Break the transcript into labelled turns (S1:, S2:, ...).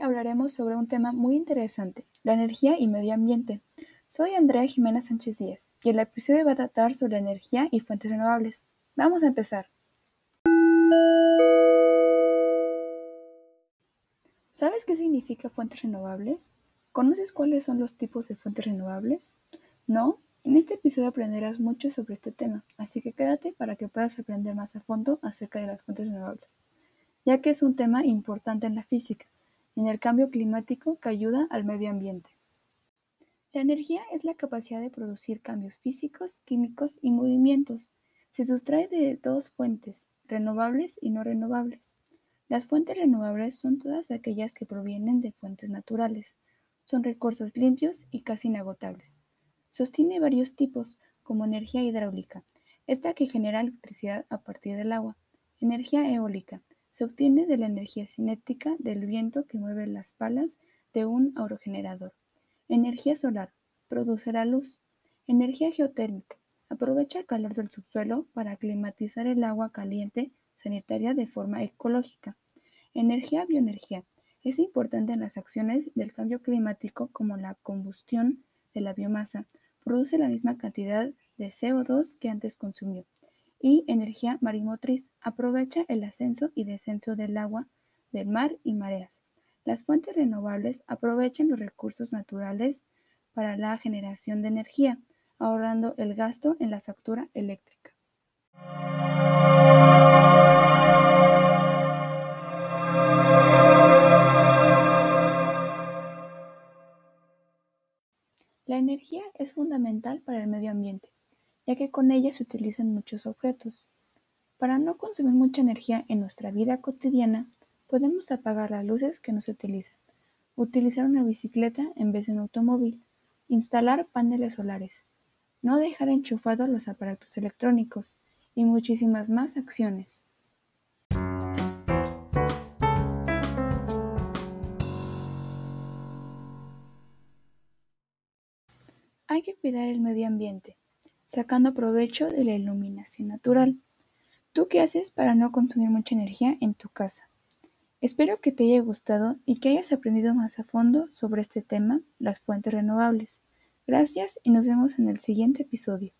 S1: hablaremos sobre un tema muy interesante, la energía y medio ambiente. Soy Andrea Jimena Sánchez Díaz y el episodio va a tratar sobre energía y fuentes renovables. Vamos a empezar. ¿Sabes qué significa fuentes renovables? ¿Conoces cuáles son los tipos de fuentes renovables? ¿No? En este episodio aprenderás mucho sobre este tema, así que quédate para que puedas aprender más a fondo acerca de las fuentes renovables, ya que es un tema importante en la física en el cambio climático que ayuda al medio ambiente. La energía es la capacidad de producir cambios físicos, químicos y movimientos. Se sustrae de dos fuentes, renovables y no renovables. Las fuentes renovables son todas aquellas que provienen de fuentes naturales. Son recursos limpios y casi inagotables. Sostiene varios tipos, como energía hidráulica, esta que genera electricidad a partir del agua. Energía eólica, se obtiene de la energía cinética del viento que mueve las palas de un aerogenerador. Energía solar, produce la luz. Energía geotérmica, aprovecha el calor del subsuelo para climatizar el agua caliente sanitaria de forma ecológica. Energía bioenergía, es importante en las acciones del cambio climático como la combustión de la biomasa, produce la misma cantidad de CO2 que antes consumió. Y energía marimotriz, aprovecha el ascenso y descenso del agua, del mar y mareas. Las fuentes renovables aprovechan los recursos naturales para la generación de energía, ahorrando el gasto en la factura eléctrica. La energía es fundamental para el medio ambiente, ya que con ella se utilizan muchos objetos. Para no consumir mucha energía en nuestra vida cotidiana, podemos apagar las luces que no se utilizan, utilizar una bicicleta en vez de un automóvil, instalar paneles solares, no dejar enchufados los aparatos electrónicos y muchísimas más acciones. Hay que cuidar el medio ambiente, sacando provecho de la iluminación natural. ¿Tú qué haces para no consumir mucha energía en tu casa? Espero que te haya gustado y que hayas aprendido más a fondo sobre este tema, las fuentes renovables. Gracias y nos vemos en el siguiente episodio.